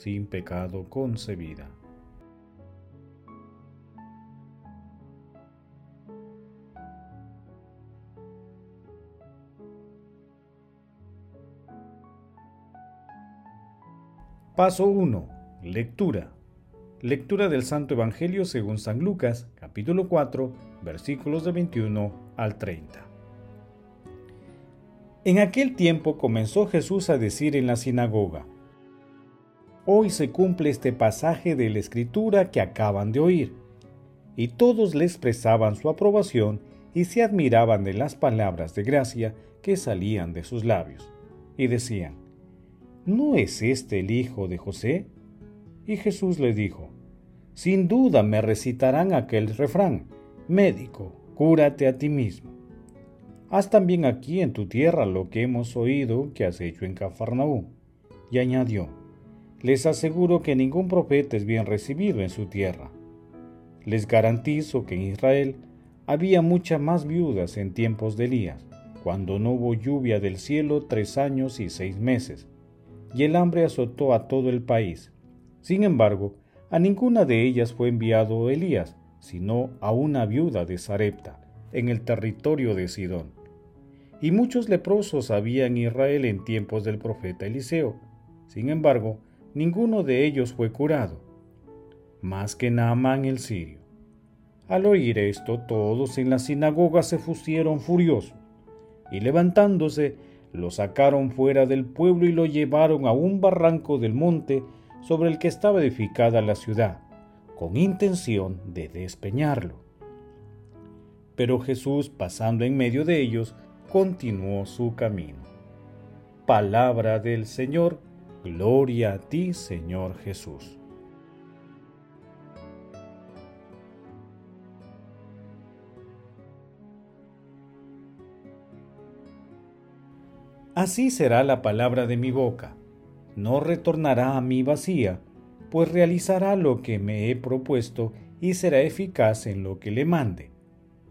sin pecado concebida. Paso 1. Lectura. Lectura del Santo Evangelio según San Lucas, capítulo 4, versículos de 21 al 30. En aquel tiempo comenzó Jesús a decir en la sinagoga, Hoy se cumple este pasaje de la escritura que acaban de oír. Y todos le expresaban su aprobación y se admiraban de las palabras de gracia que salían de sus labios. Y decían, ¿no es este el hijo de José? Y Jesús le dijo, Sin duda me recitarán aquel refrán, Médico, cúrate a ti mismo. Haz también aquí en tu tierra lo que hemos oído que has hecho en Cafarnaú. Y añadió, les aseguro que ningún profeta es bien recibido en su tierra. Les garantizo que en Israel había muchas más viudas en tiempos de Elías, cuando no hubo lluvia del cielo tres años y seis meses, y el hambre azotó a todo el país. Sin embargo, a ninguna de ellas fue enviado Elías, sino a una viuda de Sarepta, en el territorio de Sidón. Y muchos leprosos había en Israel en tiempos del profeta Eliseo. Sin embargo, ninguno de ellos fue curado, más que Naamán el sirio. Al oír esto, todos en la sinagoga se pusieron furiosos, y levantándose, lo sacaron fuera del pueblo y lo llevaron a un barranco del monte sobre el que estaba edificada la ciudad, con intención de despeñarlo. Pero Jesús, pasando en medio de ellos, continuó su camino. Palabra del Señor, Gloria a ti, Señor Jesús. Así será la palabra de mi boca. No retornará a mí vacía, pues realizará lo que me he propuesto y será eficaz en lo que le mande.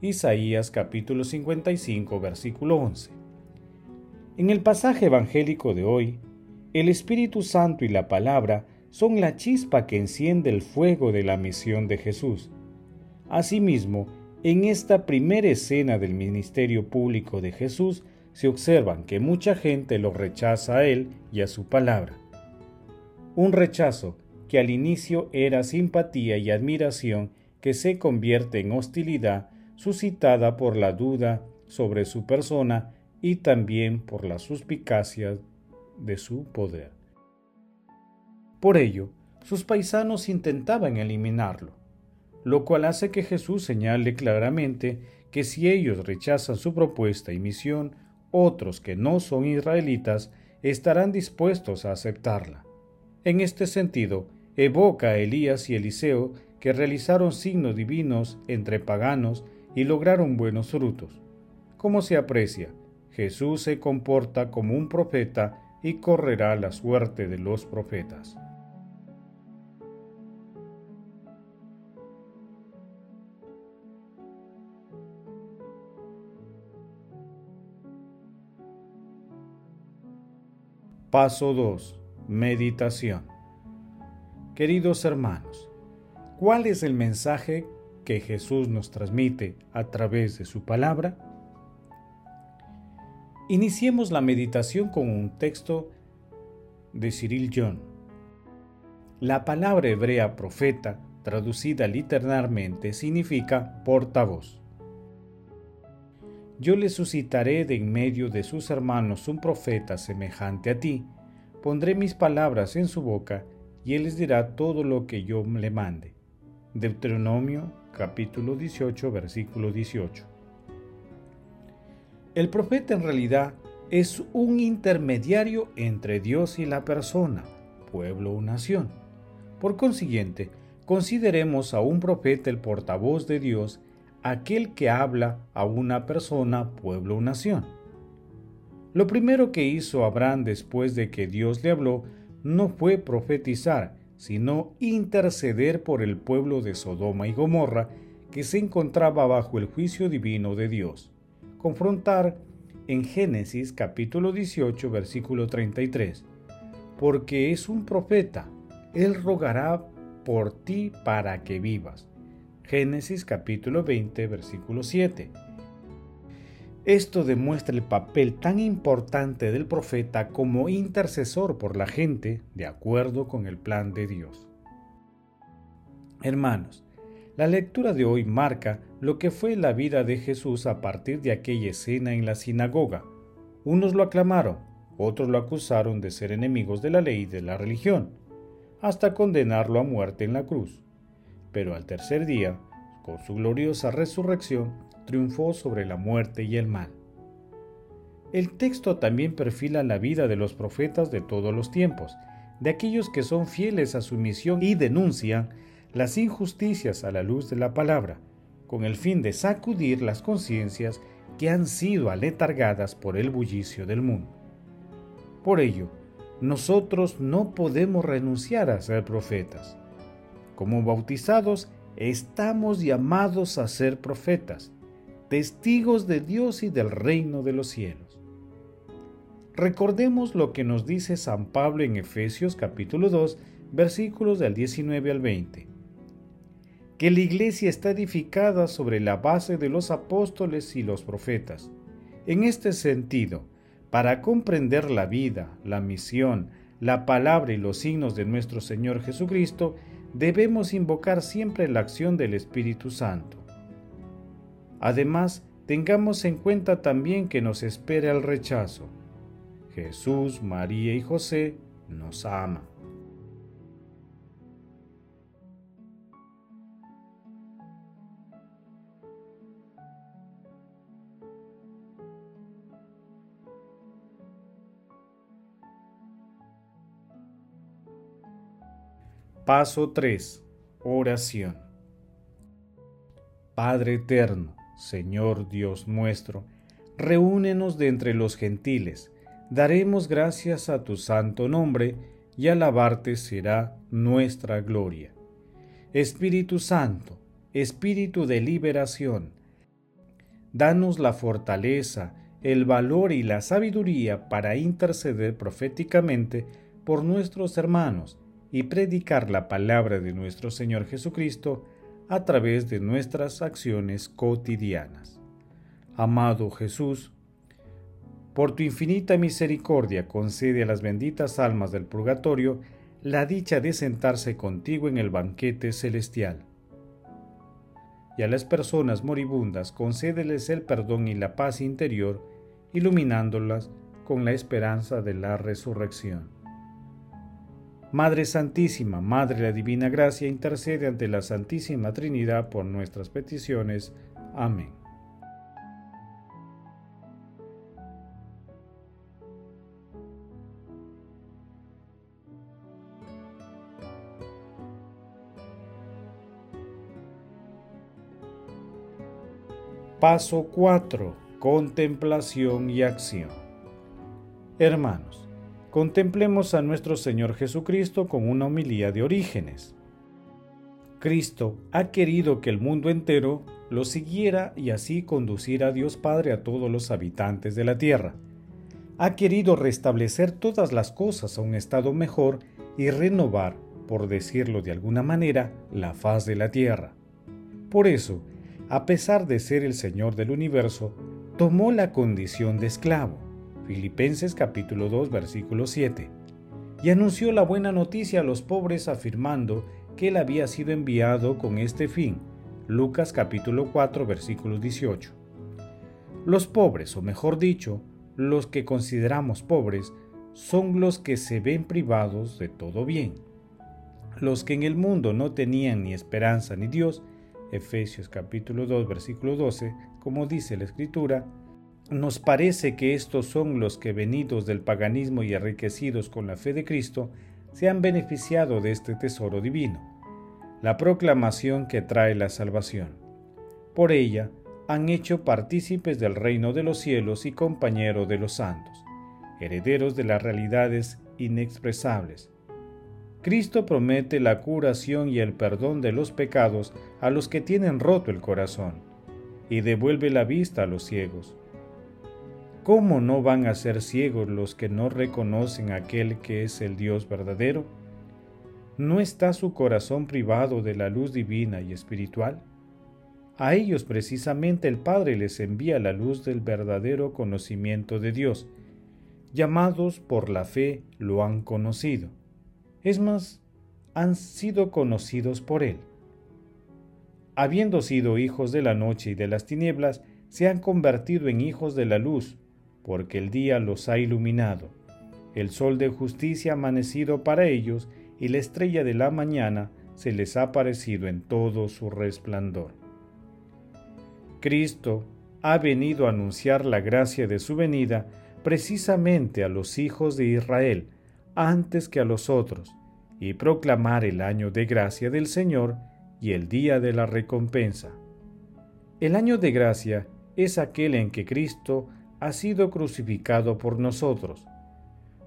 Isaías capítulo 55 versículo 11. En el pasaje evangélico de hoy, el Espíritu Santo y la palabra son la chispa que enciende el fuego de la misión de Jesús. Asimismo, en esta primera escena del ministerio público de Jesús se observan que mucha gente lo rechaza a él y a su palabra. Un rechazo que al inicio era simpatía y admiración que se convierte en hostilidad suscitada por la duda sobre su persona y también por la suspicacia de su poder. Por ello, sus paisanos intentaban eliminarlo, lo cual hace que Jesús señale claramente que si ellos rechazan su propuesta y misión, otros que no son israelitas estarán dispuestos a aceptarla. En este sentido, evoca a Elías y Eliseo que realizaron signos divinos entre paganos y lograron buenos frutos. Como se aprecia, Jesús se comporta como un profeta y correrá la suerte de los profetas. Paso 2. Meditación. Queridos hermanos, ¿cuál es el mensaje que Jesús nos transmite a través de su palabra? Iniciemos la meditación con un texto de Cyril John. La palabra hebrea profeta, traducida literalmente, significa portavoz. Yo le suscitaré de en medio de sus hermanos un profeta semejante a ti, pondré mis palabras en su boca, y él les dirá todo lo que yo le mande. Deuteronomio capítulo 18 versículo 18. El profeta en realidad es un intermediario entre Dios y la persona, pueblo o nación. Por consiguiente, consideremos a un profeta el portavoz de Dios, aquel que habla a una persona, pueblo o nación. Lo primero que hizo Abraham después de que Dios le habló no fue profetizar, sino interceder por el pueblo de Sodoma y Gomorra que se encontraba bajo el juicio divino de Dios. Confrontar en Génesis capítulo 18 versículo 33. Porque es un profeta, él rogará por ti para que vivas. Génesis capítulo 20 versículo 7. Esto demuestra el papel tan importante del profeta como intercesor por la gente de acuerdo con el plan de Dios. Hermanos, la lectura de hoy marca lo que fue la vida de Jesús a partir de aquella escena en la sinagoga. Unos lo aclamaron, otros lo acusaron de ser enemigos de la ley y de la religión, hasta condenarlo a muerte en la cruz. Pero al tercer día, con su gloriosa resurrección, triunfó sobre la muerte y el mal. El texto también perfila la vida de los profetas de todos los tiempos, de aquellos que son fieles a su misión y denuncian las injusticias a la luz de la palabra, con el fin de sacudir las conciencias que han sido aletargadas por el bullicio del mundo. Por ello, nosotros no podemos renunciar a ser profetas. Como bautizados, estamos llamados a ser profetas, testigos de Dios y del reino de los cielos. Recordemos lo que nos dice San Pablo en Efesios capítulo 2, versículos del 19 al 20 que la iglesia está edificada sobre la base de los apóstoles y los profetas. En este sentido, para comprender la vida, la misión, la palabra y los signos de nuestro Señor Jesucristo, debemos invocar siempre la acción del Espíritu Santo. Además, tengamos en cuenta también que nos espera el rechazo. Jesús, María y José nos aman. Paso 3. Oración. Padre eterno, Señor Dios nuestro, reúnenos de entre los gentiles, daremos gracias a tu santo nombre, y alabarte será nuestra gloria. Espíritu Santo, Espíritu de liberación, danos la fortaleza, el valor y la sabiduría para interceder proféticamente por nuestros hermanos, y predicar la palabra de nuestro Señor Jesucristo a través de nuestras acciones cotidianas. Amado Jesús, por tu infinita misericordia concede a las benditas almas del purgatorio la dicha de sentarse contigo en el banquete celestial. Y a las personas moribundas concédeles el perdón y la paz interior, iluminándolas con la esperanza de la resurrección. Madre Santísima, Madre de la Divina Gracia, intercede ante la Santísima Trinidad por nuestras peticiones. Amén. Paso 4. Contemplación y acción. Hermanos, contemplemos a nuestro Señor Jesucristo con una homilía de orígenes. Cristo ha querido que el mundo entero lo siguiera y así conducir a Dios Padre a todos los habitantes de la tierra. Ha querido restablecer todas las cosas a un estado mejor y renovar, por decirlo de alguna manera, la faz de la tierra. Por eso, a pesar de ser el Señor del universo, tomó la condición de esclavo Filipenses capítulo 2 versículo 7, y anunció la buena noticia a los pobres afirmando que él había sido enviado con este fin. Lucas capítulo 4 versículo 18. Los pobres, o mejor dicho, los que consideramos pobres, son los que se ven privados de todo bien. Los que en el mundo no tenían ni esperanza ni Dios, Efesios capítulo 2 versículo 12, como dice la escritura, nos parece que estos son los que venidos del paganismo y enriquecidos con la fe de Cristo, se han beneficiado de este tesoro divino, la proclamación que trae la salvación. Por ella han hecho partícipes del reino de los cielos y compañeros de los santos, herederos de las realidades inexpresables. Cristo promete la curación y el perdón de los pecados a los que tienen roto el corazón, y devuelve la vista a los ciegos. ¿Cómo no van a ser ciegos los que no reconocen aquel que es el Dios verdadero? ¿No está su corazón privado de la luz divina y espiritual? A ellos precisamente el Padre les envía la luz del verdadero conocimiento de Dios. Llamados por la fe lo han conocido. Es más, han sido conocidos por Él. Habiendo sido hijos de la noche y de las tinieblas, se han convertido en hijos de la luz porque el día los ha iluminado. El sol de justicia ha amanecido para ellos, y la estrella de la mañana se les ha aparecido en todo su resplandor. Cristo ha venido a anunciar la gracia de su venida precisamente a los hijos de Israel antes que a los otros, y proclamar el año de gracia del Señor y el día de la recompensa. El año de gracia es aquel en que Cristo ha sido crucificado por nosotros.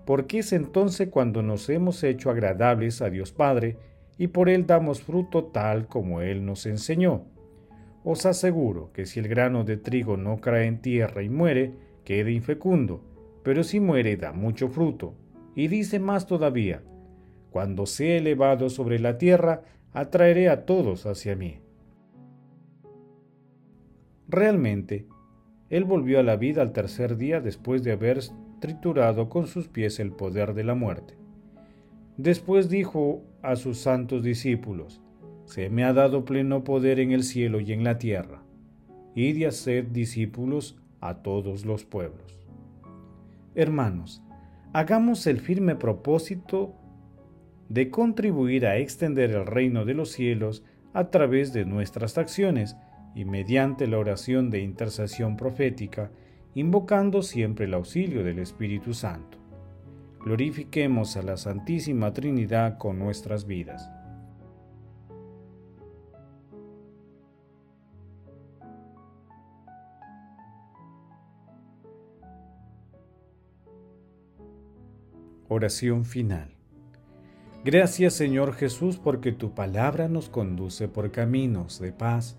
Porque es entonces cuando nos hemos hecho agradables a Dios Padre y por Él damos fruto tal como Él nos enseñó. Os aseguro que si el grano de trigo no cae en tierra y muere, queda infecundo, pero si muere da mucho fruto. Y dice más todavía, cuando sea elevado sobre la tierra, atraeré a todos hacia mí. Realmente, él volvió a la vida al tercer día después de haber triturado con sus pies el poder de la muerte. Después dijo a sus santos discípulos, Se me ha dado pleno poder en el cielo y en la tierra. Id y haced discípulos a todos los pueblos. Hermanos, hagamos el firme propósito de contribuir a extender el reino de los cielos a través de nuestras acciones, y mediante la oración de intercesión profética, invocando siempre el auxilio del Espíritu Santo. Glorifiquemos a la Santísima Trinidad con nuestras vidas. Oración final. Gracias Señor Jesús porque tu palabra nos conduce por caminos de paz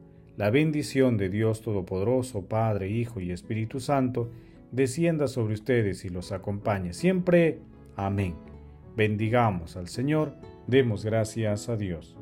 La bendición de Dios Todopoderoso, Padre, Hijo y Espíritu Santo, descienda sobre ustedes y los acompañe siempre. Amén. Bendigamos al Señor, demos gracias a Dios.